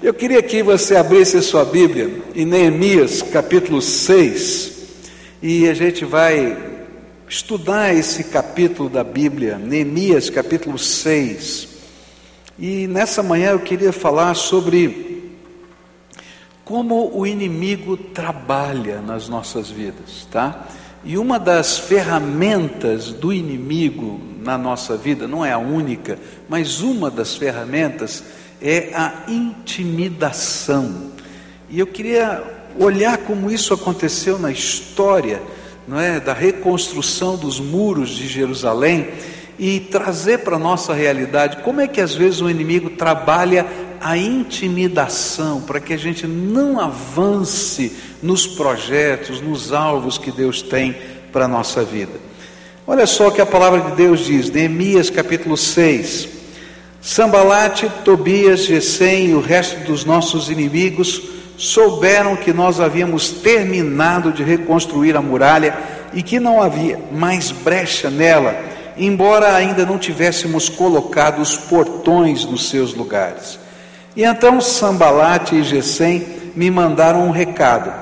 Eu queria que você abrisse sua Bíblia em Neemias capítulo 6 e a gente vai estudar esse capítulo da Bíblia, Neemias capítulo 6. E nessa manhã eu queria falar sobre como o inimigo trabalha nas nossas vidas, tá? E uma das ferramentas do inimigo na nossa vida, não é a única, mas uma das ferramentas é a intimidação. E eu queria olhar como isso aconteceu na história, não é, da reconstrução dos muros de Jerusalém e trazer para a nossa realidade como é que às vezes o inimigo trabalha a intimidação para que a gente não avance nos projetos, nos alvos que Deus tem para a nossa vida. Olha só o que a palavra de Deus diz, Neemias capítulo 6. Sambalate, Tobias, Gesem e o resto dos nossos inimigos souberam que nós havíamos terminado de reconstruir a muralha e que não havia mais brecha nela, embora ainda não tivéssemos colocado os portões nos seus lugares. E então Sambalate e Gesem me mandaram um recado.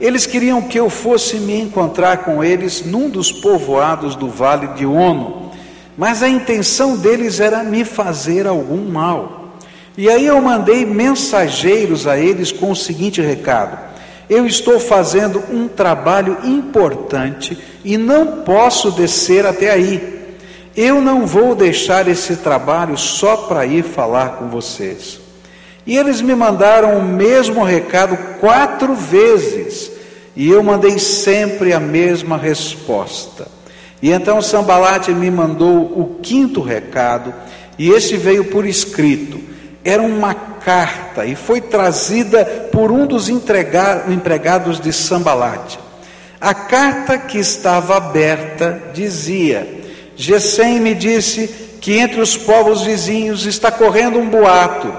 Eles queriam que eu fosse me encontrar com eles num dos povoados do vale de Ono mas a intenção deles era me fazer algum mal. E aí eu mandei mensageiros a eles com o seguinte recado: Eu estou fazendo um trabalho importante e não posso descer até aí. Eu não vou deixar esse trabalho só para ir falar com vocês. E eles me mandaram o mesmo recado quatro vezes, e eu mandei sempre a mesma resposta. E então Sambalate me mandou o quinto recado, e esse veio por escrito. Era uma carta e foi trazida por um dos empregados de Sambalate. A carta que estava aberta dizia: Gesem me disse que entre os povos vizinhos está correndo um boato.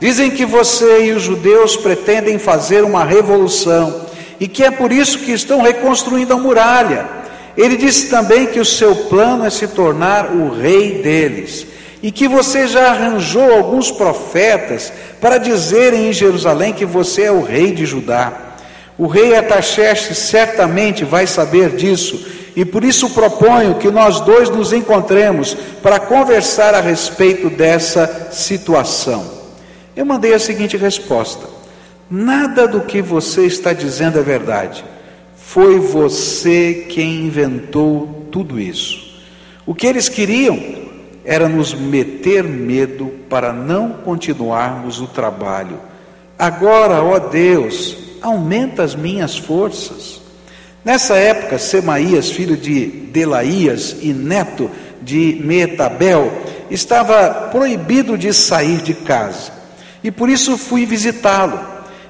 Dizem que você e os judeus pretendem fazer uma revolução e que é por isso que estão reconstruindo a muralha. Ele disse também que o seu plano é se tornar o rei deles e que você já arranjou alguns profetas para dizerem em Jerusalém que você é o rei de Judá. O rei Ataxerxes certamente vai saber disso e por isso proponho que nós dois nos encontremos para conversar a respeito dessa situação. Eu mandei a seguinte resposta: Nada do que você está dizendo é verdade. Foi você quem inventou tudo isso. O que eles queriam era nos meter medo para não continuarmos o trabalho. Agora, ó Deus, aumenta as minhas forças. Nessa época, Semaías, filho de Delaías e neto de Metabel, estava proibido de sair de casa. E por isso fui visitá-lo.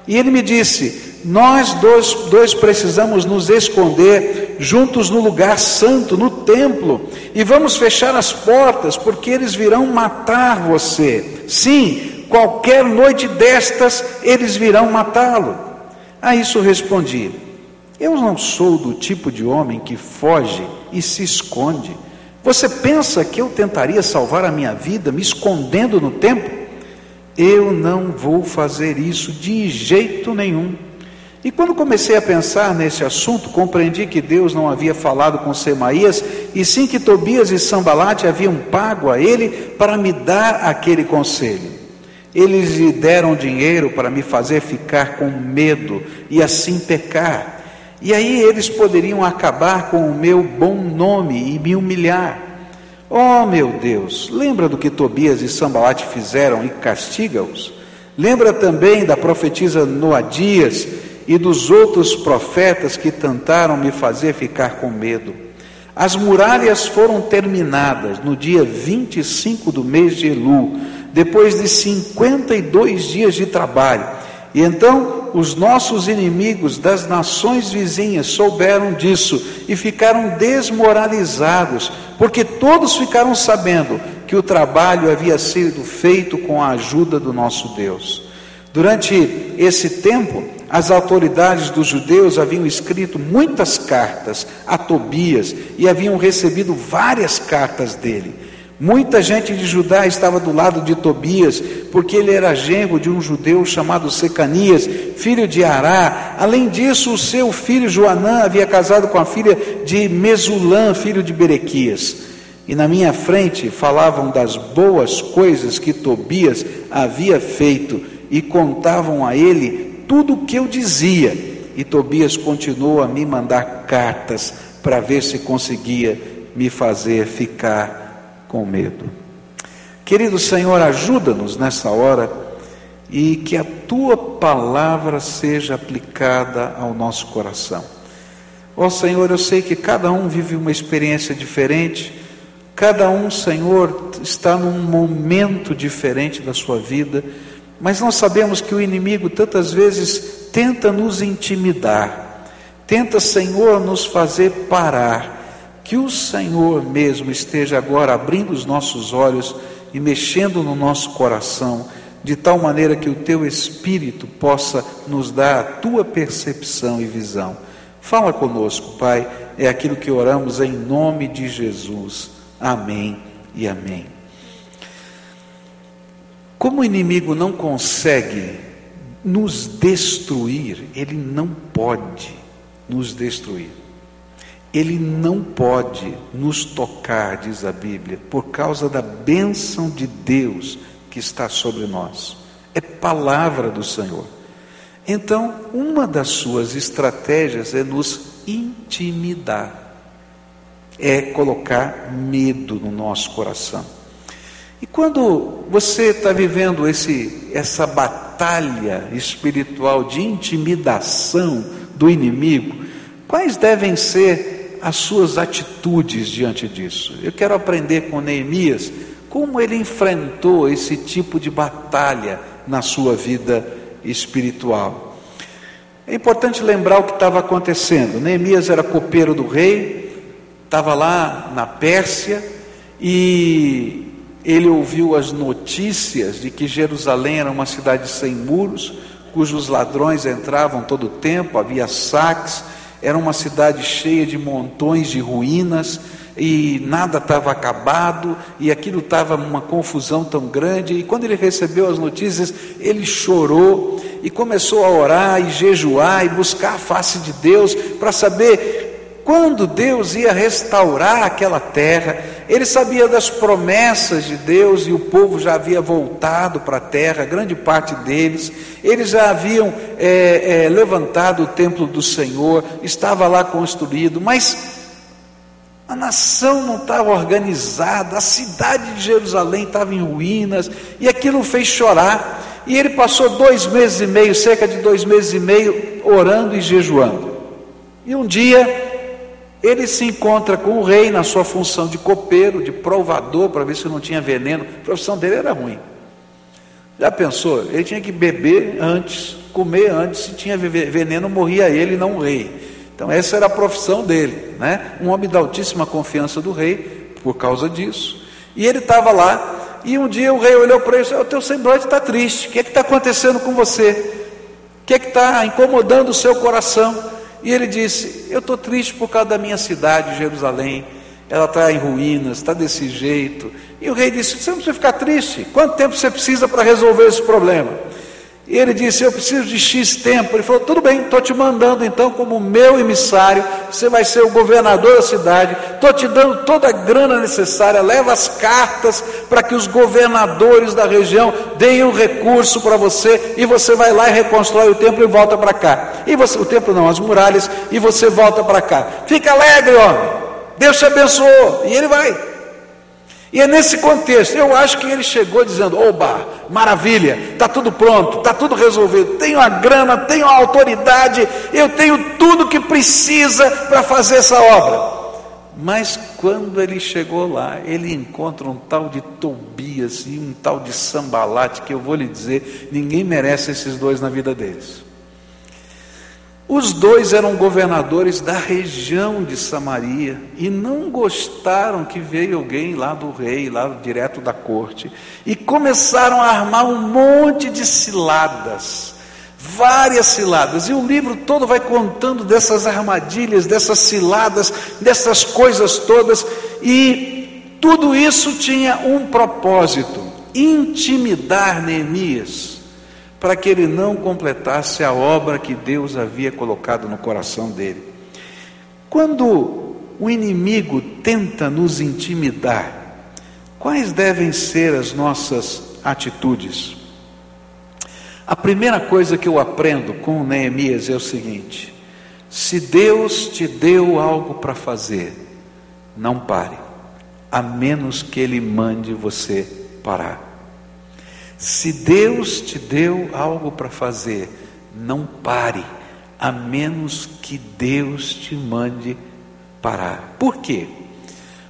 E ele me disse: nós dois, dois precisamos nos esconder juntos no lugar santo, no templo, e vamos fechar as portas, porque eles virão matar você. Sim, qualquer noite destas eles virão matá-lo. A isso respondi: Eu não sou do tipo de homem que foge e se esconde. Você pensa que eu tentaria salvar a minha vida me escondendo no templo? Eu não vou fazer isso de jeito nenhum. E quando comecei a pensar nesse assunto, compreendi que Deus não havia falado com Semaías, e sim que Tobias e Sambalate haviam pago a ele para me dar aquele conselho. Eles lhe deram dinheiro para me fazer ficar com medo e assim pecar. E aí eles poderiam acabar com o meu bom nome e me humilhar. Oh meu Deus, lembra do que Tobias e Sambalate fizeram e castiga-os? Lembra também da profetisa Noadias e dos outros profetas que tentaram me fazer ficar com medo. As muralhas foram terminadas no dia 25 do mês de Elu, depois de 52 dias de trabalho. E então os nossos inimigos das nações vizinhas souberam disso e ficaram desmoralizados, porque todos ficaram sabendo que o trabalho havia sido feito com a ajuda do nosso Deus. Durante esse tempo, as autoridades dos judeus haviam escrito muitas cartas a Tobias e haviam recebido várias cartas dele. Muita gente de Judá estava do lado de Tobias, porque ele era genro de um judeu chamado Secanias, filho de Ará. Além disso, o seu filho Joanã havia casado com a filha de Mesulã, filho de Berequias. E na minha frente falavam das boas coisas que Tobias havia feito e contavam a ele tudo o que eu dizia. E Tobias continuou a me mandar cartas para ver se conseguia me fazer ficar com medo. Querido Senhor, ajuda-nos nessa hora e que a tua palavra seja aplicada ao nosso coração. Ó oh, Senhor, eu sei que cada um vive uma experiência diferente, cada um, Senhor, está num momento diferente da sua vida, mas nós sabemos que o inimigo tantas vezes tenta nos intimidar, tenta, Senhor, nos fazer parar que o Senhor mesmo esteja agora abrindo os nossos olhos e mexendo no nosso coração, de tal maneira que o teu Espírito possa nos dar a tua percepção e visão. Fala conosco, Pai, é aquilo que oramos em nome de Jesus. Amém e amém. Como o inimigo não consegue nos destruir, ele não pode nos destruir. Ele não pode nos tocar, diz a Bíblia, por causa da bênção de Deus que está sobre nós. É palavra do Senhor. Então, uma das suas estratégias é nos intimidar, é colocar medo no nosso coração. E quando você está vivendo esse, essa batalha espiritual de intimidação do inimigo, quais devem ser as suas atitudes diante disso. Eu quero aprender com Neemias como ele enfrentou esse tipo de batalha na sua vida espiritual. É importante lembrar o que estava acontecendo. Neemias era copeiro do rei, estava lá na Pérsia e ele ouviu as notícias de que Jerusalém era uma cidade sem muros, cujos ladrões entravam todo o tempo, havia saques era uma cidade cheia de montões de ruínas e nada estava acabado e aquilo estava uma confusão tão grande. E quando ele recebeu as notícias, ele chorou e começou a orar e jejuar e buscar a face de Deus para saber quando Deus ia restaurar aquela terra, ele sabia das promessas de Deus e o povo já havia voltado para a terra, grande parte deles, eles já haviam é, é, levantado o templo do Senhor, estava lá construído, mas a nação não estava organizada, a cidade de Jerusalém estava em ruínas, e aquilo fez chorar. E ele passou dois meses e meio, cerca de dois meses e meio, orando e jejuando. E um dia ele se encontra com o rei na sua função de copeiro, de provador, para ver se não tinha veneno. A profissão dele era ruim. Já pensou? Ele tinha que beber antes, comer antes, se tinha veneno, morria ele, não o rei. Então, essa era a profissão dele, né? Um homem da altíssima confiança do rei, por causa disso. E ele estava lá, e um dia o rei olhou para ele e disse: O teu semblante está triste, o que é está acontecendo com você? O que é está incomodando o seu coração? E ele disse: Eu estou triste por causa da minha cidade, Jerusalém. Ela está em ruínas, está desse jeito. E o rei disse: Você não precisa ficar triste. Quanto tempo você precisa para resolver esse problema? E ele disse: Eu preciso de X tempo. Ele falou: Tudo bem, estou te mandando então como meu emissário. Você vai ser o governador da cidade. Estou te dando toda a grana necessária. Leva as cartas para que os governadores da região deem um recurso para você. E você vai lá e reconstrói o templo e volta para cá. E você, o templo não, as muralhas. E você volta para cá. Fica alegre, homem. Deus te abençoou. E ele vai. E é nesse contexto, eu acho que ele chegou dizendo: Oba, maravilha, está tudo pronto, está tudo resolvido, tenho a grana, tenho a autoridade, eu tenho tudo que precisa para fazer essa obra. Mas quando ele chegou lá, ele encontra um tal de Tobias e um tal de Sambalate, que eu vou lhe dizer, ninguém merece esses dois na vida deles. Os dois eram governadores da região de Samaria e não gostaram que veio alguém lá do rei, lá direto da corte, e começaram a armar um monte de ciladas, várias ciladas, e o livro todo vai contando dessas armadilhas, dessas ciladas, dessas coisas todas, e tudo isso tinha um propósito: intimidar Neemias, para que ele não completasse a obra que Deus havia colocado no coração dele. Quando o inimigo tenta nos intimidar, quais devem ser as nossas atitudes? A primeira coisa que eu aprendo com Neemias é o seguinte: se Deus te deu algo para fazer, não pare, a menos que Ele mande você parar. Se Deus te deu algo para fazer, não pare, a menos que Deus te mande parar. Por quê?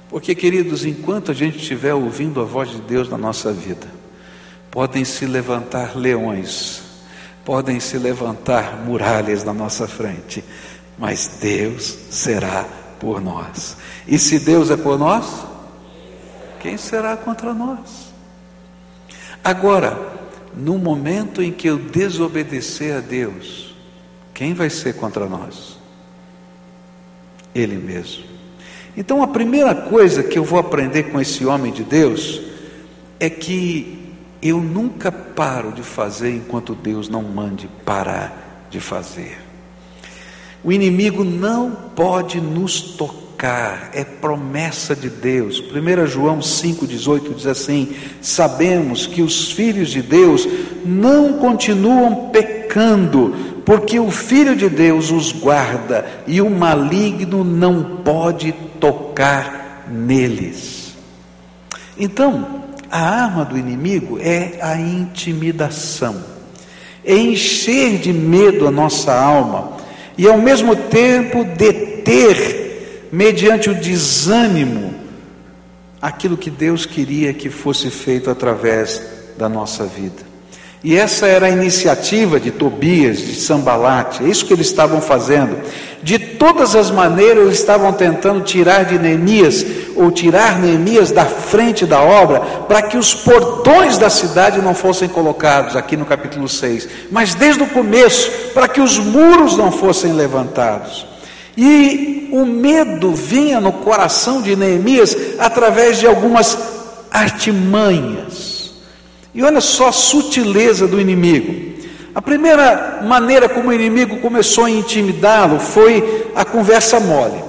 Porque, queridos, enquanto a gente estiver ouvindo a voz de Deus na nossa vida, podem se levantar leões, podem se levantar muralhas na nossa frente, mas Deus será por nós. E se Deus é por nós, quem será contra nós? Agora, no momento em que eu desobedecer a Deus, quem vai ser contra nós? Ele mesmo. Então, a primeira coisa que eu vou aprender com esse homem de Deus é que eu nunca paro de fazer enquanto Deus não mande parar de fazer. O inimigo não pode nos tocar, é promessa de Deus. 1 João 5,18 diz assim: Sabemos que os filhos de Deus não continuam pecando, porque o Filho de Deus os guarda e o maligno não pode tocar neles. Então, a arma do inimigo é a intimidação, é encher de medo a nossa alma e ao mesmo tempo deter, mediante o desânimo, aquilo que Deus queria que fosse feito através da nossa vida. E essa era a iniciativa de Tobias, de Sambalate, é isso que eles estavam fazendo. De todas as maneiras, eles estavam tentando tirar de Neemias, ou tirar Neemias da frente da obra, para que os portões da cidade não fossem colocados, aqui no capítulo 6, mas desde o começo, para que os muros não fossem levantados. E o medo vinha no coração de Neemias através de algumas artimanhas. E olha só a sutileza do inimigo. A primeira maneira como o inimigo começou a intimidá-lo foi a conversa mole.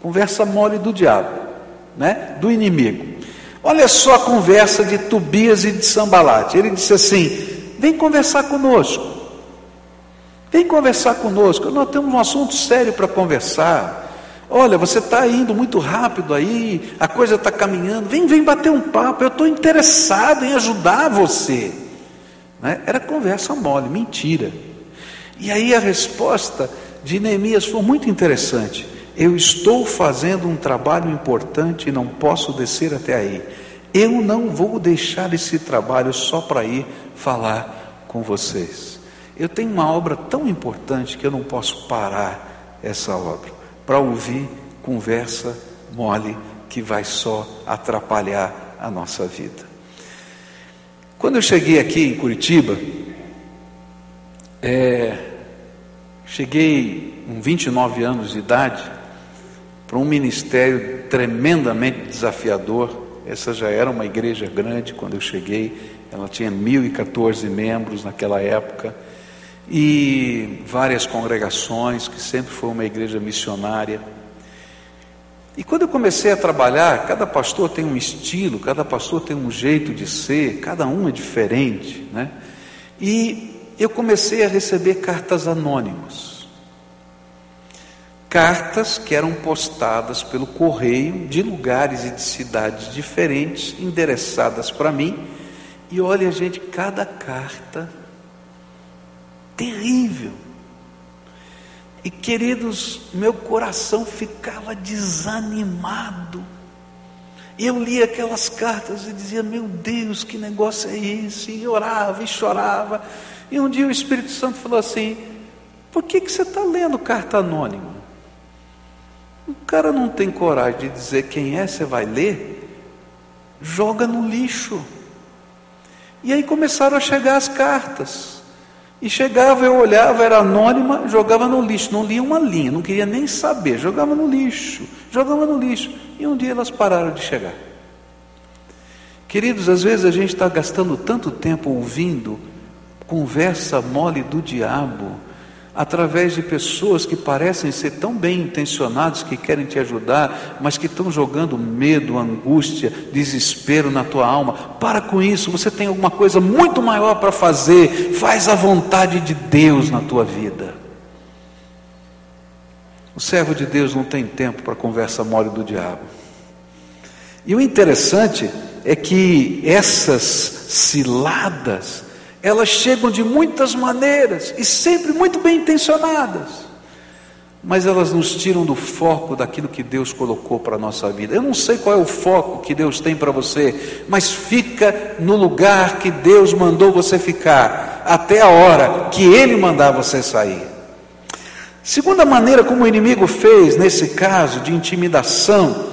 Conversa mole do diabo, né? Do inimigo. Olha só a conversa de Tobias e de Sambalate. Ele disse assim: Vem conversar conosco. Vem conversar conosco. Nós temos um assunto sério para conversar. Olha, você está indo muito rápido aí, a coisa está caminhando, vem, vem bater um papo, eu estou interessado em ajudar você. Né? Era conversa mole, mentira. E aí a resposta de Neemias foi muito interessante. Eu estou fazendo um trabalho importante e não posso descer até aí. Eu não vou deixar esse trabalho só para ir falar com vocês. Eu tenho uma obra tão importante que eu não posso parar essa obra para ouvir conversa mole que vai só atrapalhar a nossa vida. Quando eu cheguei aqui em Curitiba, é, cheguei com 29 anos de idade para um ministério tremendamente desafiador. Essa já era uma igreja grande quando eu cheguei, ela tinha 1.014 membros naquela época e várias congregações, que sempre foi uma igreja missionária. E quando eu comecei a trabalhar, cada pastor tem um estilo, cada pastor tem um jeito de ser, cada um é diferente, né? E eu comecei a receber cartas anônimas. Cartas que eram postadas pelo correio de lugares e de cidades diferentes, endereçadas para mim. E olha, gente, cada carta terrível. E queridos, meu coração ficava desanimado. E eu lia aquelas cartas e dizia: Meu Deus, que negócio é esse? E orava e chorava. E um dia o Espírito Santo falou assim: Por que, que você está lendo carta anônima? O cara não tem coragem de dizer quem é, você vai ler? Joga no lixo. E aí começaram a chegar as cartas. E chegava, eu olhava, era anônima, jogava no lixo, não lia uma linha, não queria nem saber, jogava no lixo, jogava no lixo. E um dia elas pararam de chegar. Queridos, às vezes a gente está gastando tanto tempo ouvindo conversa mole do diabo, através de pessoas que parecem ser tão bem intencionados, que querem te ajudar, mas que estão jogando medo, angústia, desespero na tua alma. Para com isso, você tem alguma coisa muito maior para fazer. Faz a vontade de Deus na tua vida. O servo de Deus não tem tempo para conversa mole do diabo. E o interessante é que essas ciladas elas chegam de muitas maneiras e sempre muito bem intencionadas, mas elas nos tiram do foco daquilo que Deus colocou para a nossa vida. Eu não sei qual é o foco que Deus tem para você, mas fica no lugar que Deus mandou você ficar, até a hora que Ele mandar você sair. Segunda maneira como o inimigo fez nesse caso de intimidação,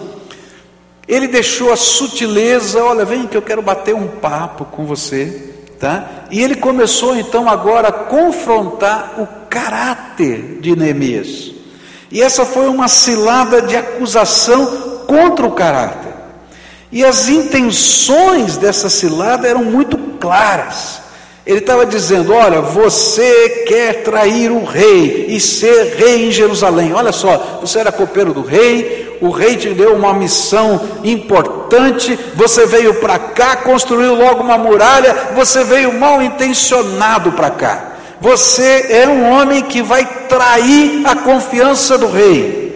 ele deixou a sutileza, olha, vem que eu quero bater um papo com você. Tá? E ele começou então agora a confrontar o caráter de Neemias. E essa foi uma cilada de acusação contra o caráter. E as intenções dessa cilada eram muito claras. Ele estava dizendo: Olha, você quer trair o rei e ser rei em Jerusalém. Olha só, você era copeiro do rei, o rei te deu uma missão importante, você veio para cá, construiu logo uma muralha, você veio mal intencionado para cá. Você é um homem que vai trair a confiança do rei.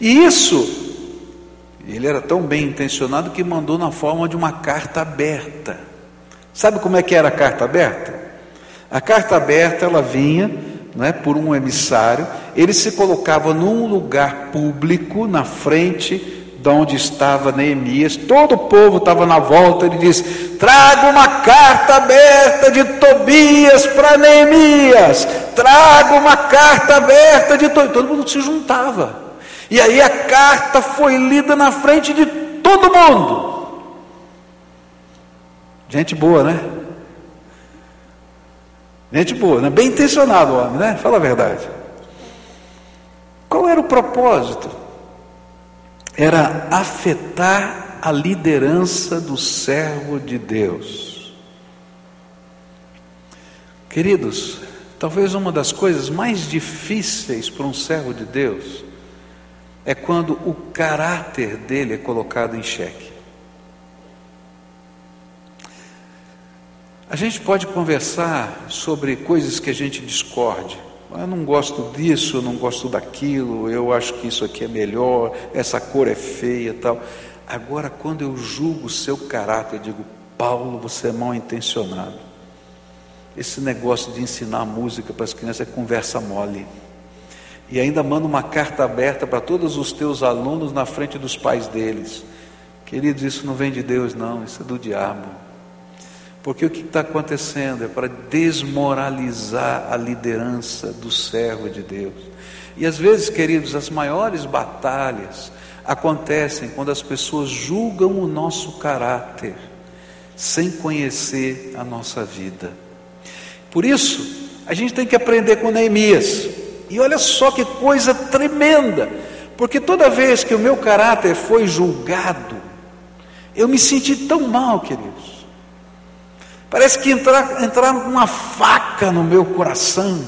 E isso, ele era tão bem intencionado que mandou na forma de uma carta aberta. Sabe como é que era a carta aberta? A carta aberta ela vinha é, por um emissário, ele se colocava num lugar público, na frente de onde estava Neemias, todo o povo estava na volta, ele disse: traga uma carta aberta de Tobias para Neemias, traga uma carta aberta de Tobias. Todo mundo se juntava, e aí a carta foi lida na frente de todo mundo. Gente boa, né? Gente boa, né? bem intencionado o homem, né? Fala a verdade. Qual era o propósito? Era afetar a liderança do servo de Deus. Queridos, talvez uma das coisas mais difíceis para um servo de Deus é quando o caráter dele é colocado em xeque. A gente pode conversar sobre coisas que a gente discorde. Eu não gosto disso, eu não gosto daquilo, eu acho que isso aqui é melhor, essa cor é feia tal. Agora, quando eu julgo o seu caráter, eu digo, Paulo, você é mal intencionado. Esse negócio de ensinar música para as crianças é conversa mole. E ainda manda uma carta aberta para todos os teus alunos na frente dos pais deles. Queridos, isso não vem de Deus, não, isso é do diabo. Porque o que está acontecendo é para desmoralizar a liderança do servo de Deus. E às vezes, queridos, as maiores batalhas acontecem quando as pessoas julgam o nosso caráter, sem conhecer a nossa vida. Por isso, a gente tem que aprender com Neemias. E olha só que coisa tremenda, porque toda vez que o meu caráter foi julgado, eu me senti tão mal, queridos. Parece que entrar, entraram uma faca no meu coração.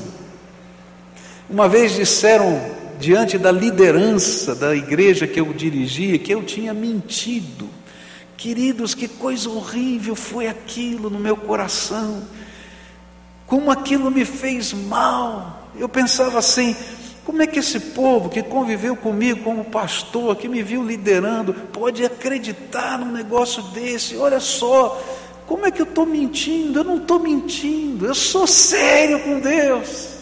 Uma vez disseram diante da liderança da igreja que eu dirigia que eu tinha mentido. Queridos, que coisa horrível foi aquilo no meu coração. Como aquilo me fez mal. Eu pensava assim: como é que esse povo que conviveu comigo como pastor, que me viu liderando, pode acreditar num negócio desse? Olha só, como é que eu estou mentindo? Eu não estou mentindo, eu sou sério com Deus.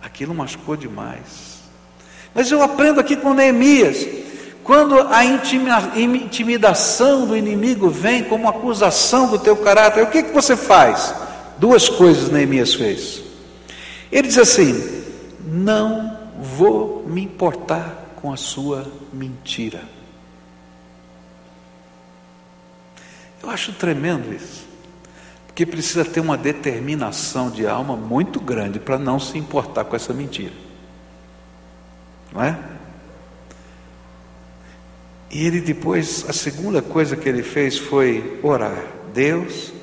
Aquilo machucou demais. Mas eu aprendo aqui com Neemias. Quando a intimidação do inimigo vem como acusação do teu caráter, o que, que você faz? Duas coisas Neemias fez. Ele diz assim: Não vou me importar com a sua mentira. Eu acho tremendo isso. Porque precisa ter uma determinação de alma muito grande para não se importar com essa mentira. Não é? E ele depois, a segunda coisa que ele fez foi orar: Deus,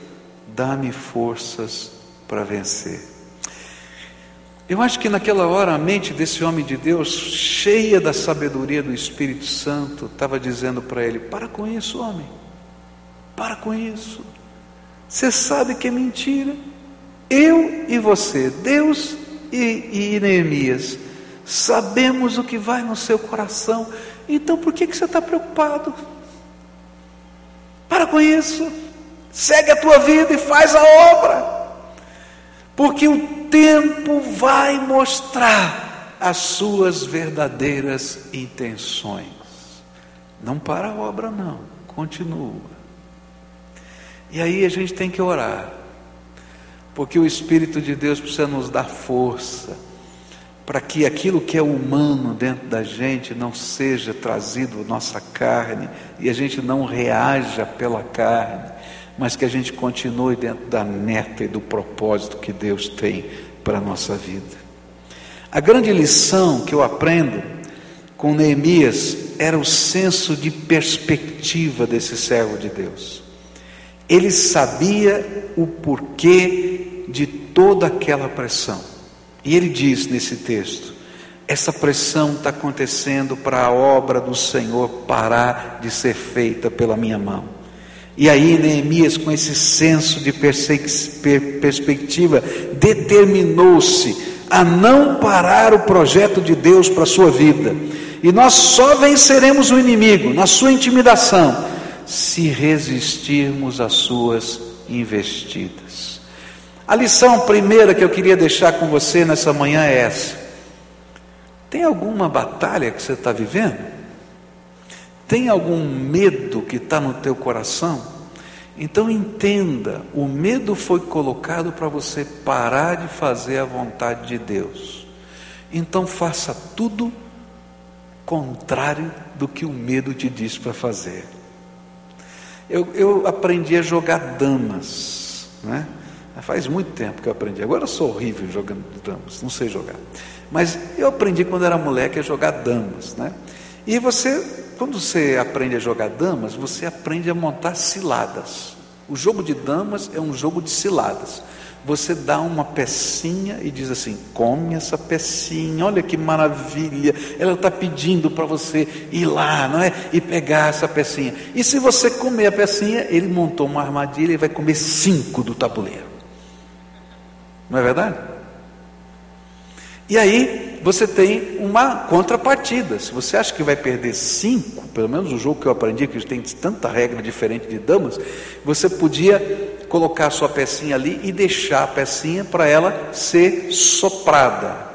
dá-me forças para vencer. Eu acho que naquela hora a mente desse homem de Deus, cheia da sabedoria do Espírito Santo, estava dizendo para ele: Para com isso, homem, para com isso. Você sabe que é mentira. Eu e você, Deus e, e Neemias, sabemos o que vai no seu coração, então por que, que você está preocupado? Para com isso, segue a tua vida e faz a obra, porque o tempo vai mostrar as suas verdadeiras intenções. Não para a obra, não, continua. E aí a gente tem que orar, porque o Espírito de Deus precisa nos dar força, para que aquilo que é humano dentro da gente não seja trazido à nossa carne e a gente não reaja pela carne, mas que a gente continue dentro da meta e do propósito que Deus tem para a nossa vida. A grande lição que eu aprendo com Neemias era o senso de perspectiva desse servo de Deus. Ele sabia o porquê de toda aquela pressão. E ele diz nesse texto: essa pressão está acontecendo para a obra do Senhor parar de ser feita pela minha mão. E aí Neemias, com esse senso de perspectiva, determinou-se a não parar o projeto de Deus para a sua vida. E nós só venceremos o inimigo na sua intimidação se resistirmos às suas investidas. A lição primeira que eu queria deixar com você nessa manhã é essa: tem alguma batalha que você está vivendo? Tem algum medo que está no teu coração? Então entenda: o medo foi colocado para você parar de fazer a vontade de Deus. Então faça tudo contrário do que o medo te diz para fazer. Eu, eu aprendi a jogar damas, né? Faz muito tempo que eu aprendi. Agora eu sou horrível jogando damas, não sei jogar. Mas eu aprendi quando era moleque a jogar damas, né? E você, quando você aprende a jogar damas, você aprende a montar ciladas. O jogo de damas é um jogo de ciladas. Você dá uma pecinha e diz assim: come essa pecinha, olha que maravilha. Ela está pedindo para você ir lá, não é? E pegar essa pecinha. E se você comer a pecinha, ele montou uma armadilha e vai comer cinco do tabuleiro. Não é verdade? E aí você tem uma contrapartida. Se você acha que vai perder cinco, pelo menos o jogo que eu aprendi, que tem tanta regra diferente de damas, você podia colocar a sua pecinha ali e deixar a pecinha para ela ser soprada.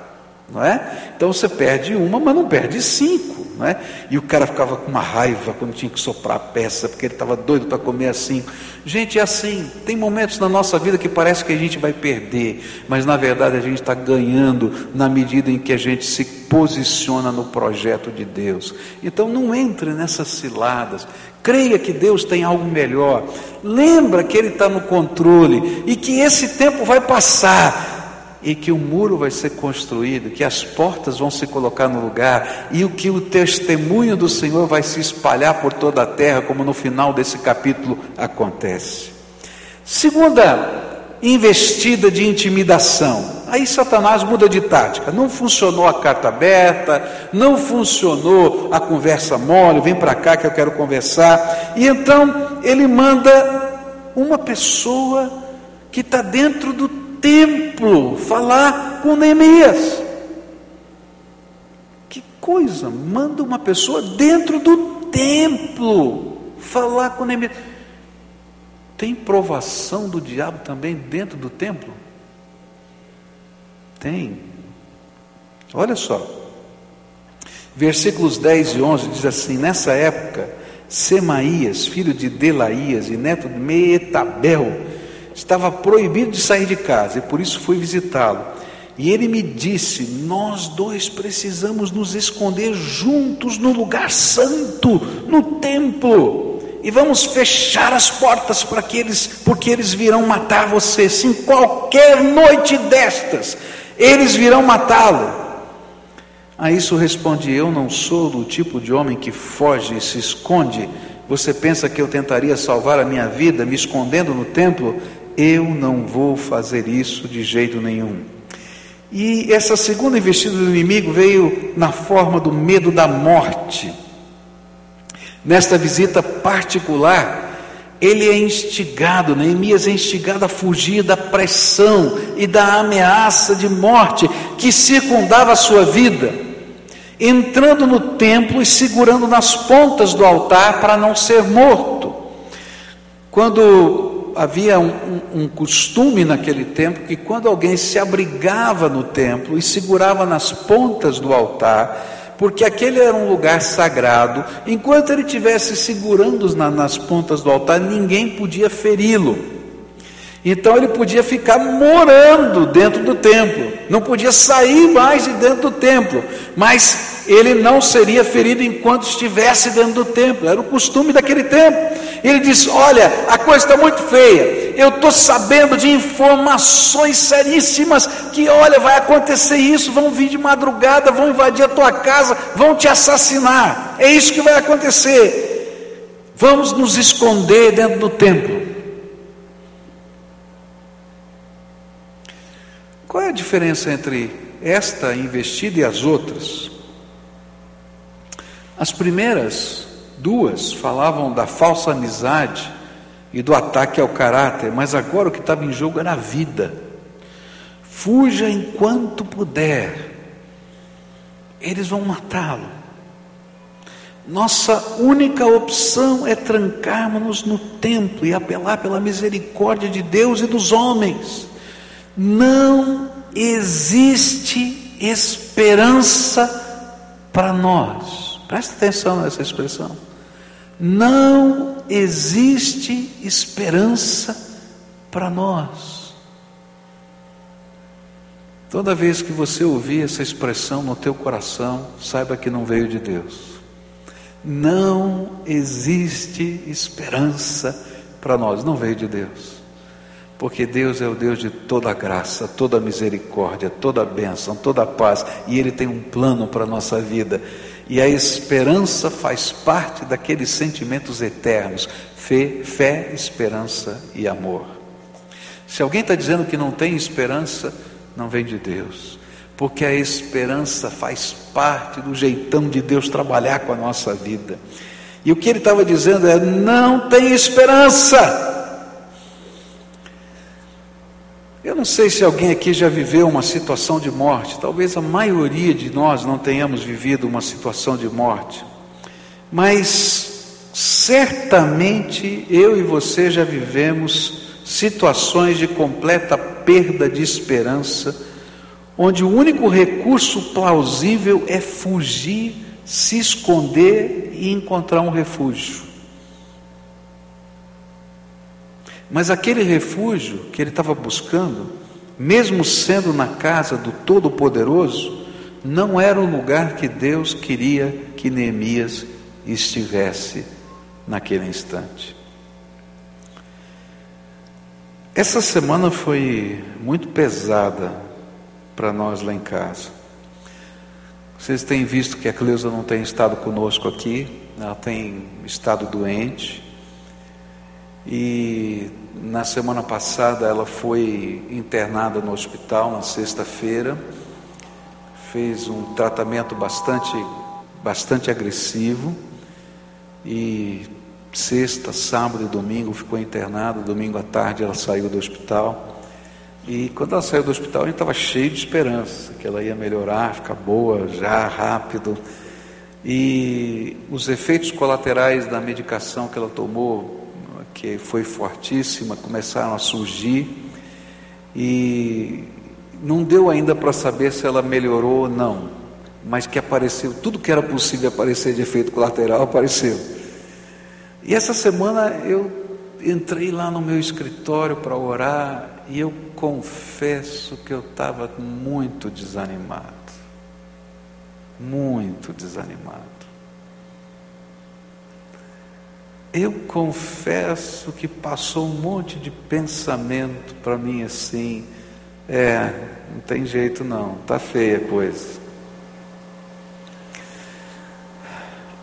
Não é? Então você perde uma, mas não perde cinco. Não é? E o cara ficava com uma raiva quando tinha que soprar a peça, porque ele estava doido para comer assim. Gente, é assim. Tem momentos na nossa vida que parece que a gente vai perder, mas na verdade a gente está ganhando na medida em que a gente se posiciona no projeto de Deus. Então não entre nessas ciladas. Creia que Deus tem algo melhor. Lembra que Ele está no controle e que esse tempo vai passar e que o muro vai ser construído, que as portas vão se colocar no lugar e o que o testemunho do Senhor vai se espalhar por toda a terra, como no final desse capítulo acontece. Segunda investida de intimidação. Aí Satanás muda de tática. Não funcionou a carta aberta, não funcionou a conversa mole, vem para cá que eu quero conversar. E então ele manda uma pessoa que está dentro do templo falar com Neemias. Que coisa, manda uma pessoa dentro do templo falar com Neemias. Tem provação do diabo também dentro do templo? Tem. Olha só. Versículos 10 e 11 diz assim: Nessa época, Semaías, filho de Delaías e neto de Meetabel, estava proibido de sair de casa e por isso fui visitá-lo. E ele me disse: Nós dois precisamos nos esconder juntos no lugar santo, no templo. e vamos fechar as portas para que eles, porque eles virão matar você. Sim, qualquer noite destas, eles virão matá-lo. A isso responde: Eu não sou do tipo de homem que foge e se esconde. Você pensa que eu tentaria salvar a minha vida me escondendo no templo? Eu não vou fazer isso de jeito nenhum. E essa segunda investida do inimigo veio na forma do medo da morte. Nesta visita particular, ele é instigado, Neemias é instigado a fugir da pressão e da ameaça de morte que circundava a sua vida, entrando no templo e segurando nas pontas do altar para não ser morto. Quando havia um, um, um, costume naquele tempo que quando alguém se abrigava no templo e segurava nas pontas do altar, porque aquele era um lugar sagrado, enquanto ele estivesse segurando na, nas pontas do altar, ninguém podia feri-lo. Então ele podia ficar morando dentro do templo, não podia sair mais de dentro do templo, mas ele não seria ferido enquanto estivesse dentro do templo, era o costume daquele tempo. Ele diz: Olha, a coisa está muito feia, eu estou sabendo de informações seríssimas que, olha, vai acontecer isso, vão vir de madrugada, vão invadir a tua casa, vão te assassinar, é isso que vai acontecer. Vamos nos esconder dentro do templo. Qual é a diferença entre esta investida e as outras? As primeiras duas falavam da falsa amizade e do ataque ao caráter, mas agora o que estava em jogo era a vida. Fuja enquanto puder, eles vão matá-lo. Nossa única opção é trancarmos-nos no templo e apelar pela misericórdia de Deus e dos homens. Não existe esperança para nós. Presta atenção nessa expressão. Não existe esperança para nós. Toda vez que você ouvir essa expressão no teu coração, saiba que não veio de Deus. Não existe esperança para nós, não veio de Deus. Porque Deus é o Deus de toda graça, toda misericórdia, toda bênção, toda paz, e Ele tem um plano para a nossa vida. E a esperança faz parte daqueles sentimentos eternos: fé, fé, esperança e amor. Se alguém está dizendo que não tem esperança, não vem de Deus, porque a esperança faz parte do jeitão de Deus trabalhar com a nossa vida. E o que ele estava dizendo é: não tem esperança. Eu não sei se alguém aqui já viveu uma situação de morte, talvez a maioria de nós não tenhamos vivido uma situação de morte, mas certamente eu e você já vivemos situações de completa perda de esperança, onde o único recurso plausível é fugir, se esconder e encontrar um refúgio. Mas aquele refúgio que ele estava buscando, mesmo sendo na casa do Todo-Poderoso, não era o lugar que Deus queria que Neemias estivesse naquele instante. Essa semana foi muito pesada para nós lá em casa. Vocês têm visto que a Cleusa não tem estado conosco aqui, ela tem estado doente. E na semana passada ela foi internada no hospital na sexta-feira, fez um tratamento bastante, bastante agressivo e sexta, sábado e domingo ficou internada, domingo à tarde ela saiu do hospital. E quando ela saiu do hospital, a gente estava cheio de esperança, que ela ia melhorar, ficar boa já, rápido. E os efeitos colaterais da medicação que ela tomou que foi fortíssima, começaram a surgir e não deu ainda para saber se ela melhorou ou não, mas que apareceu, tudo que era possível aparecer de efeito colateral apareceu. E essa semana eu entrei lá no meu escritório para orar e eu confesso que eu estava muito desanimado, muito desanimado. Eu confesso que passou um monte de pensamento para mim assim, é, não tem jeito não, tá feia a coisa.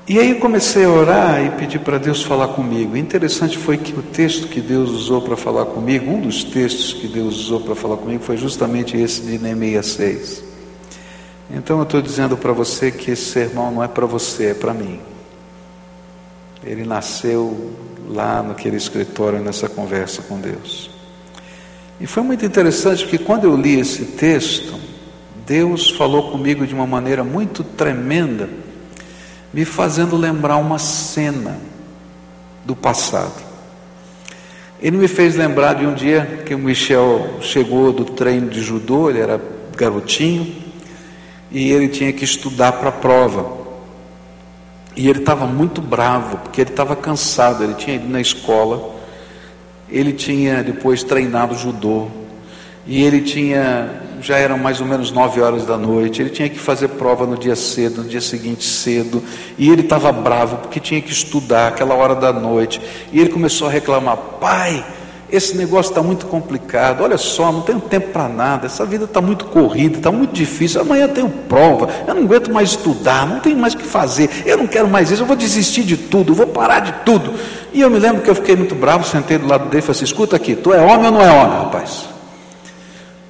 E aí comecei a orar e pedir para Deus falar comigo. interessante foi que o texto que Deus usou para falar comigo, um dos textos que Deus usou para falar comigo foi justamente esse de Neemias 6. Então eu estou dizendo para você que esse sermão não é para você, é para mim. Ele nasceu lá naquele escritório, nessa conversa com Deus. E foi muito interessante porque quando eu li esse texto, Deus falou comigo de uma maneira muito tremenda me fazendo lembrar uma cena do passado. Ele me fez lembrar de um dia que o Michel chegou do treino de judô, ele era garotinho, e ele tinha que estudar para a prova. E ele estava muito bravo, porque ele estava cansado, ele tinha ido na escola, ele tinha depois treinado judô, e ele tinha já eram mais ou menos nove horas da noite, ele tinha que fazer prova no dia cedo, no dia seguinte cedo, e ele estava bravo porque tinha que estudar aquela hora da noite, e ele começou a reclamar: pai, esse negócio está muito complicado, olha só, não tenho tempo para nada, essa vida está muito corrida, está muito difícil, amanhã tenho prova, eu não aguento mais estudar, não tenho mais o que fazer, eu não quero mais isso, eu vou desistir de tudo, vou parar de tudo. E eu me lembro que eu fiquei muito bravo, sentei do lado dele e falei assim: escuta aqui, tu é homem ou não é homem, rapaz?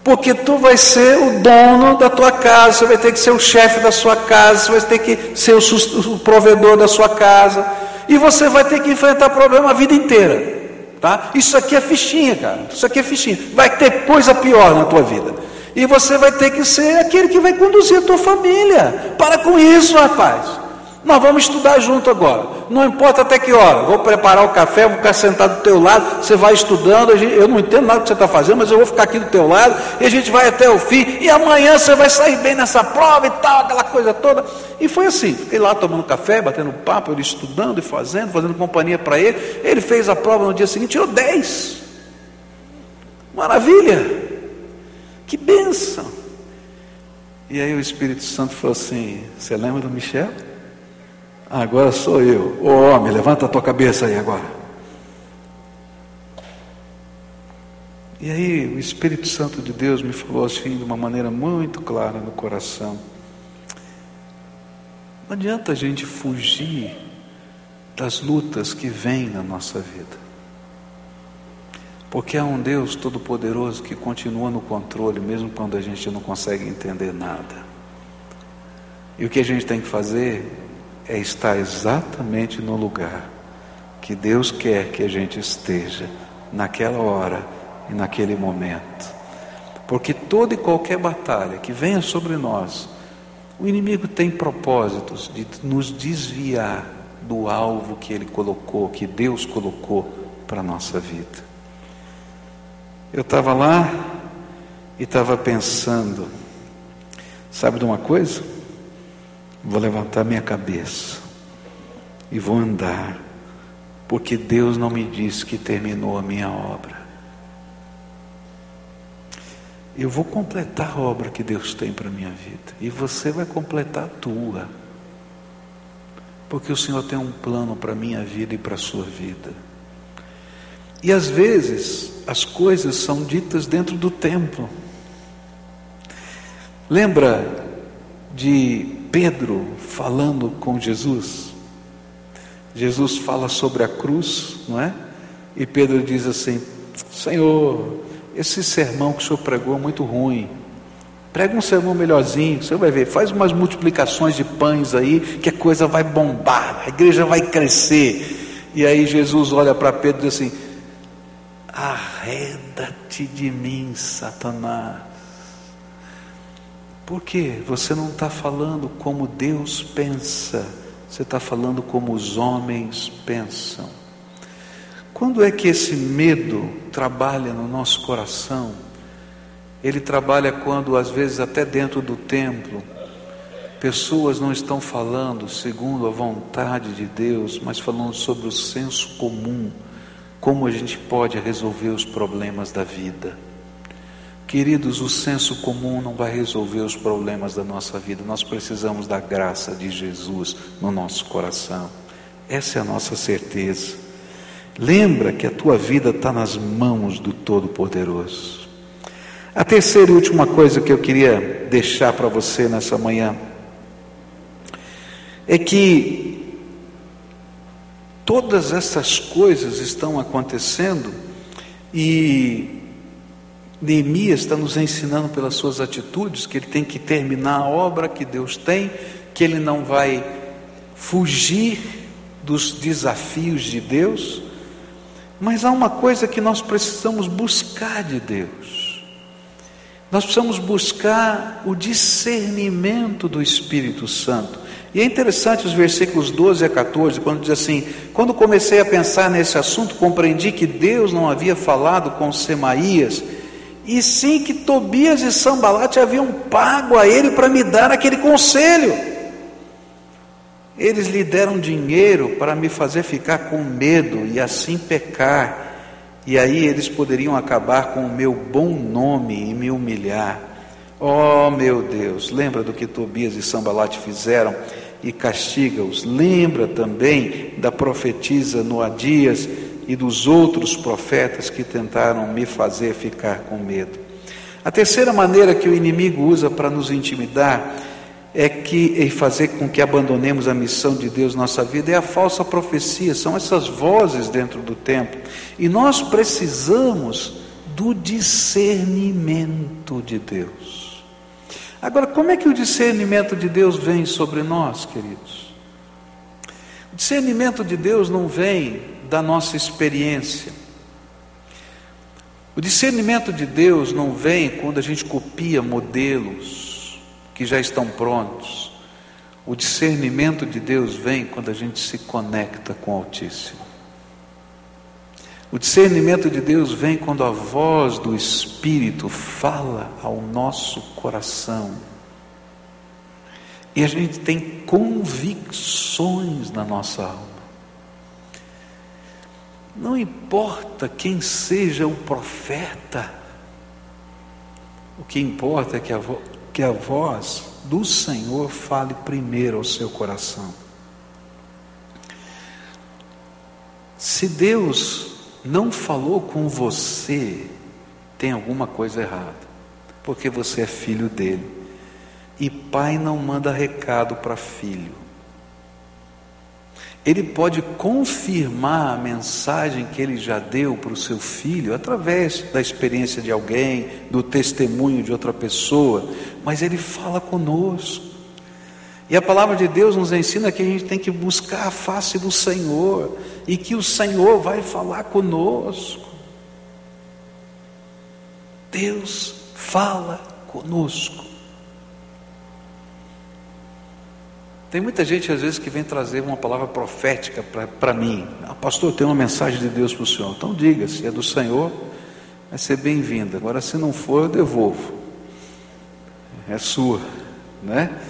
Porque tu vai ser o dono da tua casa, você vai ter que ser o chefe da sua casa, você vai ter que ser o, o provedor da sua casa, e você vai ter que enfrentar problema a vida inteira. Tá? Isso aqui é fichinha, cara. Isso aqui é fichinha. Vai ter coisa pior na tua vida. E você vai ter que ser aquele que vai conduzir a tua família. Para com isso, rapaz. Nós vamos estudar junto agora. Não importa até que hora. Vou preparar o café, vou ficar sentado do teu lado. Você vai estudando. Eu não entendo nada do que você está fazendo, mas eu vou ficar aqui do teu lado. E a gente vai até o fim. E amanhã você vai sair bem nessa prova e tal, aquela coisa toda. E foi assim. Fiquei lá tomando café, batendo papo, ele estudando e fazendo, fazendo companhia para ele. Ele fez a prova no dia seguinte, tirou 10. Maravilha! Que bênção! E aí o Espírito Santo falou assim: Você lembra do Michel? Agora sou eu. Ô oh, homem, levanta a tua cabeça aí agora. E aí o Espírito Santo de Deus me falou assim de uma maneira muito clara no coração. Não adianta a gente fugir das lutas que vêm na nossa vida. Porque há um Deus todo-poderoso que continua no controle, mesmo quando a gente não consegue entender nada. E o que a gente tem que fazer é estar exatamente no lugar que Deus quer que a gente esteja, naquela hora e naquele momento. Porque toda e qualquer batalha que venha sobre nós, o inimigo tem propósitos de nos desviar do alvo que ele colocou, que Deus colocou para a nossa vida. Eu estava lá e estava pensando, sabe de uma coisa? Vou levantar minha cabeça e vou andar, porque Deus não me disse que terminou a minha obra. Eu vou completar a obra que Deus tem para a minha vida, e você vai completar a tua, porque o Senhor tem um plano para a minha vida e para a sua vida. E às vezes as coisas são ditas dentro do templo. Lembra de Pedro falando com Jesus. Jesus fala sobre a cruz, não é? E Pedro diz assim: Senhor, esse sermão que o senhor pregou é muito ruim. Prega um sermão melhorzinho, você vai ver. Faz umas multiplicações de pães aí, que a coisa vai bombar, a igreja vai crescer. E aí Jesus olha para Pedro e diz assim: Arreda-te de mim, Satanás. Porque você não está falando como Deus pensa, você está falando como os homens pensam. Quando é que esse medo trabalha no nosso coração? Ele trabalha quando, às vezes, até dentro do templo, pessoas não estão falando segundo a vontade de Deus, mas falando sobre o senso comum, como a gente pode resolver os problemas da vida. Queridos, o senso comum não vai resolver os problemas da nossa vida. Nós precisamos da graça de Jesus no nosso coração. Essa é a nossa certeza. Lembra que a tua vida está nas mãos do Todo-Poderoso. A terceira e última coisa que eu queria deixar para você nessa manhã é que todas essas coisas estão acontecendo e Neemias está nos ensinando pelas suas atitudes que ele tem que terminar a obra que Deus tem, que ele não vai fugir dos desafios de Deus, mas há uma coisa que nós precisamos buscar de Deus. Nós precisamos buscar o discernimento do Espírito Santo. E é interessante os versículos 12 a 14, quando diz assim: Quando comecei a pensar nesse assunto, compreendi que Deus não havia falado com Semaías e sim que Tobias e Sambalate haviam pago a ele para me dar aquele conselho. Eles lhe deram dinheiro para me fazer ficar com medo e assim pecar, e aí eles poderiam acabar com o meu bom nome e me humilhar. Oh meu Deus, lembra do que Tobias e Sambalate fizeram e castiga-os. Lembra também da profetisa Noadias e dos outros profetas que tentaram me fazer ficar com medo. A terceira maneira que o inimigo usa para nos intimidar é que e fazer com que abandonemos a missão de Deus na nossa vida é a falsa profecia, são essas vozes dentro do tempo. E nós precisamos do discernimento de Deus. Agora, como é que o discernimento de Deus vem sobre nós, queridos? O discernimento de Deus não vem da nossa experiência. O discernimento de Deus não vem quando a gente copia modelos que já estão prontos. O discernimento de Deus vem quando a gente se conecta com o Altíssimo. O discernimento de Deus vem quando a voz do Espírito fala ao nosso coração. E a gente tem convicções na nossa alma. Não importa quem seja o profeta, o que importa é que a, que a voz do Senhor fale primeiro ao seu coração. Se Deus não falou com você, tem alguma coisa errada, porque você é filho dele. E pai não manda recado para filho ele pode confirmar a mensagem que ele já deu para o seu filho através da experiência de alguém, do testemunho de outra pessoa, mas ele fala conosco. E a palavra de Deus nos ensina que a gente tem que buscar a face do Senhor e que o Senhor vai falar conosco. Deus fala conosco. Tem muita gente, às vezes, que vem trazer uma palavra profética para mim. Ah, pastor, eu tenho uma mensagem de Deus para o senhor. Então, diga: se é do Senhor, vai ser bem-vinda. Agora, se não for, eu devolvo. É sua, né?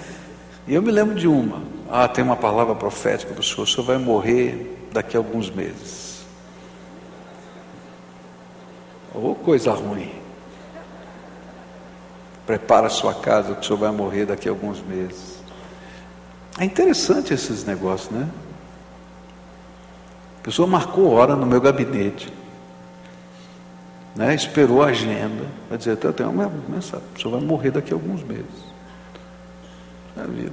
E eu me lembro de uma. Ah, tem uma palavra profética para o senhor. O senhor vai morrer daqui a alguns meses. Ou oh, coisa ruim. Prepara a sua casa, que o senhor vai morrer daqui a alguns meses. É interessante esses negócios, né? A pessoa marcou hora no meu gabinete, né? esperou a agenda, vai dizer, eu tenho uma mensagem, a pessoa vai morrer daqui a alguns meses. É vida.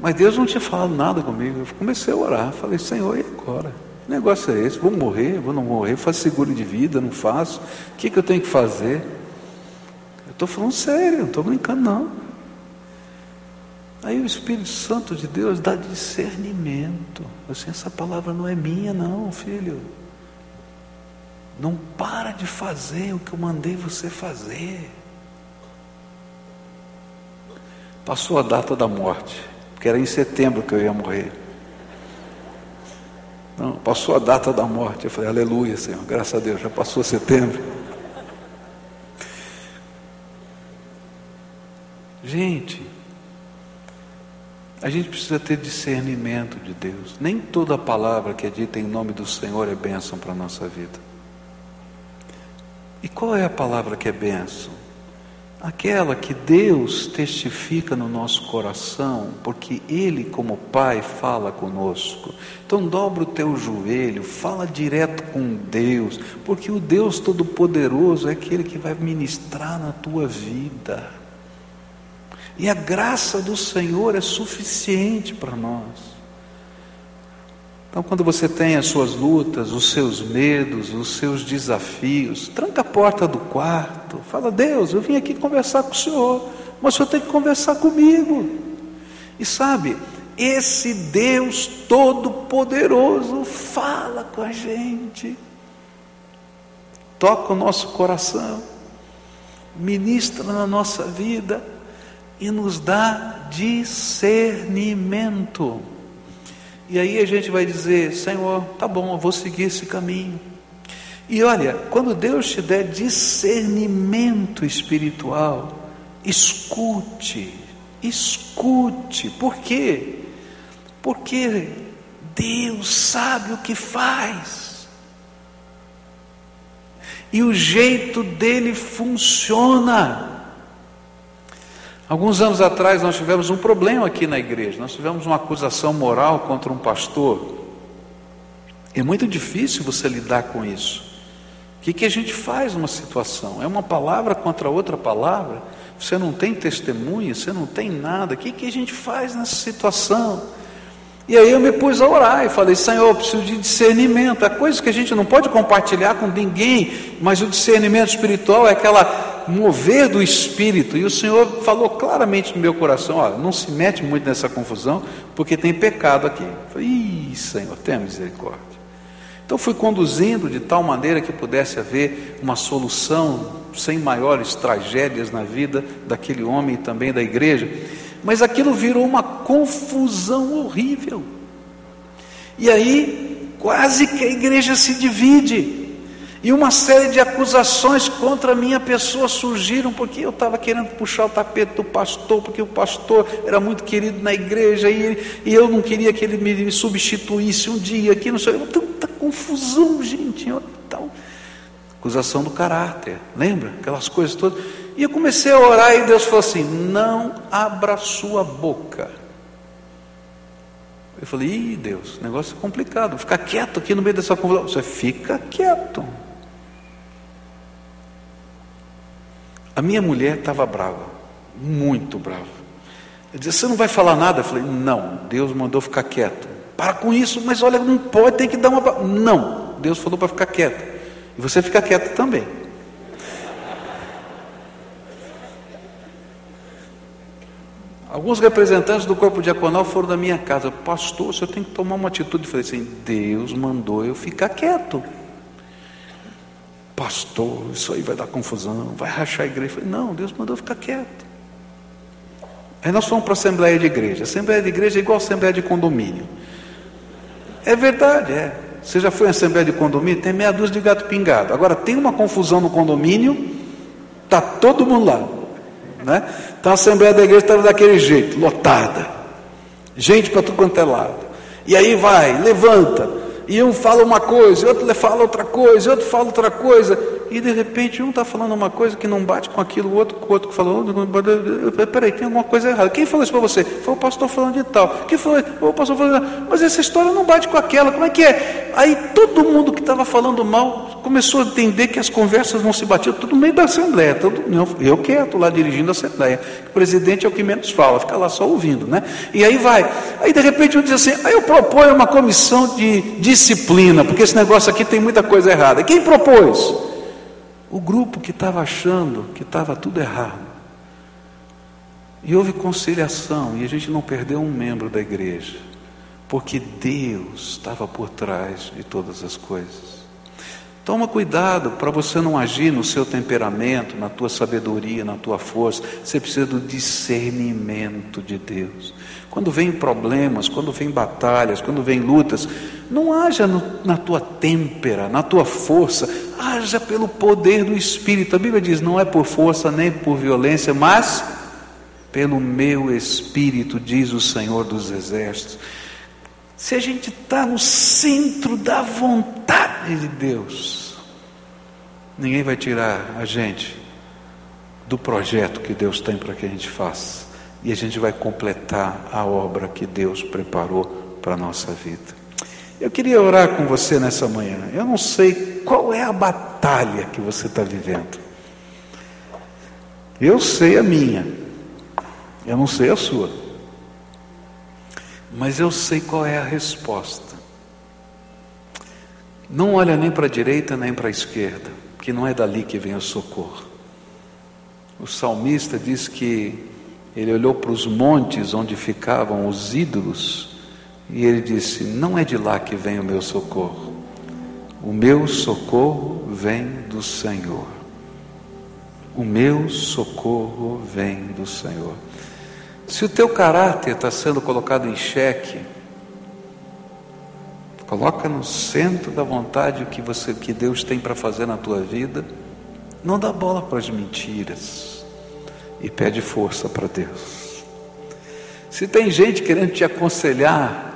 Mas Deus não tinha falado nada comigo. Eu comecei a orar, falei, Senhor, e agora? Que negócio é esse? Vou morrer, vou não morrer, faço seguro de vida, não faço. O que, que eu tenho que fazer? Eu estou falando sério, não estou brincando não. Aí o Espírito Santo de Deus dá discernimento. Assim, essa palavra não é minha, não, filho. Não para de fazer o que eu mandei você fazer. Passou a data da morte, porque era em setembro que eu ia morrer. Não, passou a data da morte. Eu falei, aleluia, Senhor, graças a Deus, já passou setembro. Gente, a gente precisa ter discernimento de Deus. Nem toda palavra que é dita em nome do Senhor é bênção para a nossa vida. E qual é a palavra que é bênção? aquela que Deus testifica no nosso coração, porque Ele, como Pai, fala conosco. Então, dobra o teu joelho, fala direto com Deus, porque o Deus Todo-Poderoso é aquele que vai ministrar na tua vida. E a graça do Senhor é suficiente para nós. Então, quando você tem as suas lutas, os seus medos, os seus desafios, tranca a porta do quarto, fala: Deus, eu vim aqui conversar com o Senhor, mas o Senhor tem que conversar comigo. E sabe, esse Deus Todo-Poderoso fala com a gente, toca o nosso coração, ministra na nossa vida e nos dá discernimento. E aí a gente vai dizer: Senhor, tá bom, eu vou seguir esse caminho. E olha, quando Deus te der discernimento espiritual, escute, escute. Por quê? Porque Deus sabe o que faz. E o jeito dele funciona. Alguns anos atrás nós tivemos um problema aqui na igreja, nós tivemos uma acusação moral contra um pastor. É muito difícil você lidar com isso. O que, que a gente faz numa situação? É uma palavra contra outra palavra? Você não tem testemunha, você não tem nada. O que, que a gente faz nessa situação? E aí eu me pus a orar e falei, Senhor, preciso de discernimento. É coisa que a gente não pode compartilhar com ninguém, mas o discernimento espiritual é aquela mover do Espírito. E o Senhor falou claramente no meu coração: olha, não se mete muito nessa confusão, porque tem pecado aqui. Eu falei, Ih, Senhor, tenha misericórdia. Então fui conduzindo de tal maneira que pudesse haver uma solução sem maiores tragédias na vida daquele homem e também da igreja. Mas aquilo virou uma confusão horrível. E aí, quase que a igreja se divide. E uma série de acusações contra a minha pessoa surgiram, porque eu estava querendo puxar o tapete do pastor, porque o pastor era muito querido na igreja, e, e eu não queria que ele me substituísse um dia aqui, não sei, tanta confusão, gente, então, acusação do caráter, lembra? Aquelas coisas todas. E eu comecei a orar e Deus falou assim: não abra sua boca. Eu falei, ih Deus, negócio é complicado, ficar quieto aqui no meio dessa confusão. Você fica quieto. A minha mulher estava brava, muito brava. Eu disse: Você não vai falar nada? Eu falei: Não, Deus mandou ficar quieto. Para com isso, mas olha, não pode, tem que dar uma. Não, Deus falou para ficar quieto. E você fica quieto também. Alguns representantes do corpo diaconal foram da minha casa, pastor, o senhor tem que tomar uma atitude. Eu falei assim: Deus mandou eu ficar quieto pastor, isso aí vai dar confusão, vai rachar a igreja. Falei, não, Deus mandou ficar quieto. Aí nós fomos para a Assembleia de Igreja. Assembleia de Igreja é igual a Assembleia de Condomínio. É verdade, é. Você já foi em Assembleia de Condomínio? Tem meia dúzia de gato pingado. Agora, tem uma confusão no condomínio, está todo mundo lá. Né? Então a Assembleia da Igreja estava daquele jeito, lotada. Gente para tudo quanto é lado. E aí vai, levanta, e um fala uma coisa, outro fala outra coisa, outro fala outra coisa, e de repente um está falando uma coisa que não bate com aquilo, o outro, o outro falou, peraí, tem alguma coisa errada. Quem falou isso para você? Foi o pastor falando de tal. Quem falou? Foi o pastor falando de tal. Mas essa história não bate com aquela, como é que é? Aí todo mundo que estava falando mal começou a entender que as conversas não se batiam, tudo no meio da Assembleia, todo, eu quieto lá dirigindo a Assembleia. O presidente é o que menos fala, fica lá só ouvindo, né? E aí vai. Aí de repente um diz assim, aí eu proponho uma comissão de disciplina, porque esse negócio aqui tem muita coisa errada. Quem propôs? O grupo que estava achando que estava tudo errado. E houve conciliação, e a gente não perdeu um membro da igreja, porque Deus estava por trás de todas as coisas. Toma cuidado para você não agir no seu temperamento, na tua sabedoria, na tua força. Você precisa do discernimento de Deus. Quando vem problemas, quando vem batalhas, quando vem lutas, não haja no, na tua têmpera, na tua força, haja pelo poder do Espírito. A Bíblia diz: não é por força nem por violência, mas pelo meu Espírito, diz o Senhor dos Exércitos. Se a gente está no centro da vontade de Deus, ninguém vai tirar a gente do projeto que Deus tem para que a gente faça. E a gente vai completar a obra que Deus preparou para a nossa vida. Eu queria orar com você nessa manhã. Eu não sei qual é a batalha que você está vivendo. Eu sei a minha. Eu não sei a sua. Mas eu sei qual é a resposta. Não olha nem para a direita nem para a esquerda, que não é dali que vem o socorro. O salmista diz que ele olhou para os montes onde ficavam os ídolos e ele disse: Não é de lá que vem o meu socorro. O meu socorro vem do Senhor. O meu socorro vem do Senhor. Se o teu caráter está sendo colocado em xeque, coloca no centro da vontade o que você, que Deus tem para fazer na tua vida. Não dá bola para as mentiras e pede força para Deus. Se tem gente querendo te aconselhar,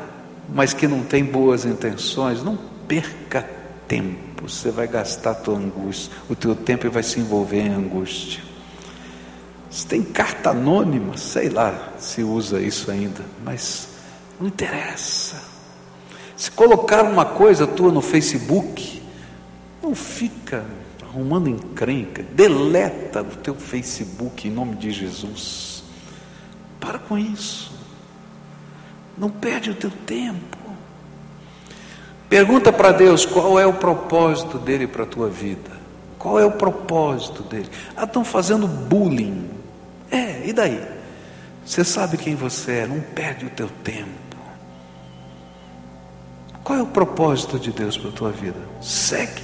mas que não tem boas intenções, não perca tempo. Você vai gastar tua angústia, o teu tempo vai se envolver em angústia. Se tem carta anônima, sei lá se usa isso ainda, mas não interessa. Se colocar uma coisa tua no Facebook, não fica arrumando encrenca, deleta do teu Facebook em nome de Jesus. Para com isso. Não perde o teu tempo. Pergunta para Deus qual é o propósito dele para a tua vida. Qual é o propósito dele? Ah, estão fazendo bullying. É, e daí? Você sabe quem você é, não perde o teu tempo. Qual é o propósito de Deus para a tua vida? Segue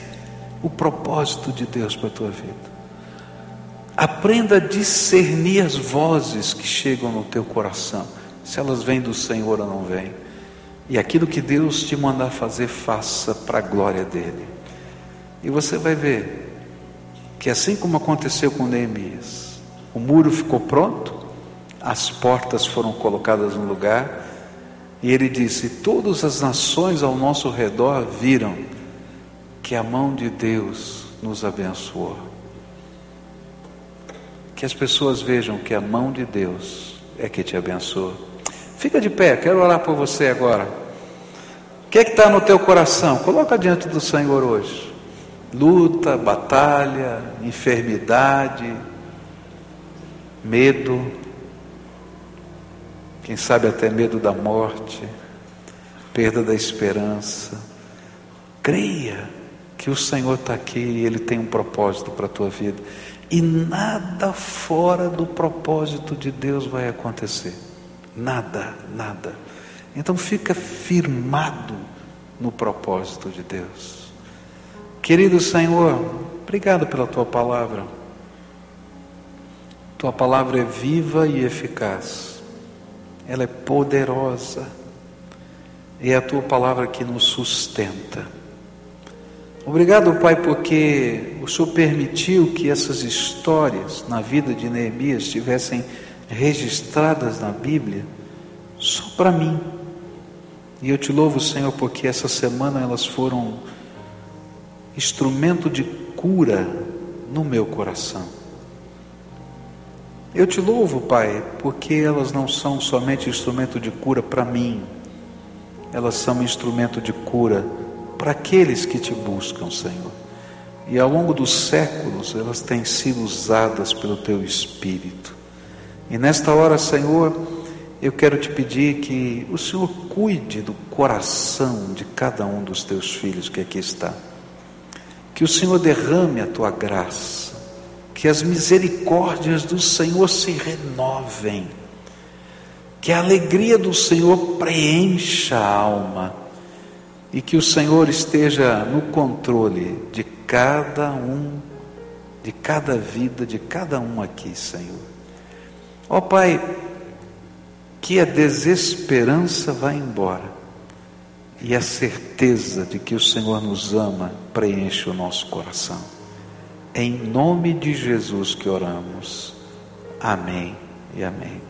o propósito de Deus para a tua vida. Aprenda a discernir as vozes que chegam no teu coração, se elas vêm do Senhor ou não vêm. E aquilo que Deus te mandar fazer, faça para a glória dele. E você vai ver que assim como aconteceu com Neemias, o muro ficou pronto, as portas foram colocadas no lugar, e ele disse: Todas as nações ao nosso redor viram que a mão de Deus nos abençoou. Que as pessoas vejam que a mão de Deus é que te abençoa. Fica de pé, quero orar por você agora. O que é está no teu coração? Coloca diante do Senhor hoje. Luta, batalha, enfermidade, medo, quem sabe até medo da morte, perda da esperança. Creia que o Senhor está aqui e Ele tem um propósito para a tua vida. E nada fora do propósito de Deus vai acontecer. Nada, nada. Então fica firmado no propósito de Deus. Querido Senhor, obrigado pela tua palavra. Tua palavra é viva e eficaz, ela é poderosa, e é a tua palavra que nos sustenta. Obrigado, Pai, porque o Senhor permitiu que essas histórias na vida de Neemias estivessem registradas na Bíblia só para mim. E eu te louvo, Senhor, porque essa semana elas foram instrumento de cura no meu coração. Eu te louvo, Pai, porque elas não são somente instrumento de cura para mim, elas são instrumento de cura para aqueles que te buscam, Senhor. E ao longo dos séculos elas têm sido usadas pelo Teu Espírito. E nesta hora, Senhor, eu quero te pedir que o Senhor cuide do coração de cada um dos Teus filhos que aqui está. Que o Senhor derrame a Tua graça que as misericórdias do Senhor se renovem, que a alegria do Senhor preencha a alma e que o Senhor esteja no controle de cada um, de cada vida, de cada um aqui, Senhor. Ó Pai, que a desesperança vá embora e a certeza de que o Senhor nos ama preenche o nosso coração. Em nome de Jesus que oramos. Amém e amém.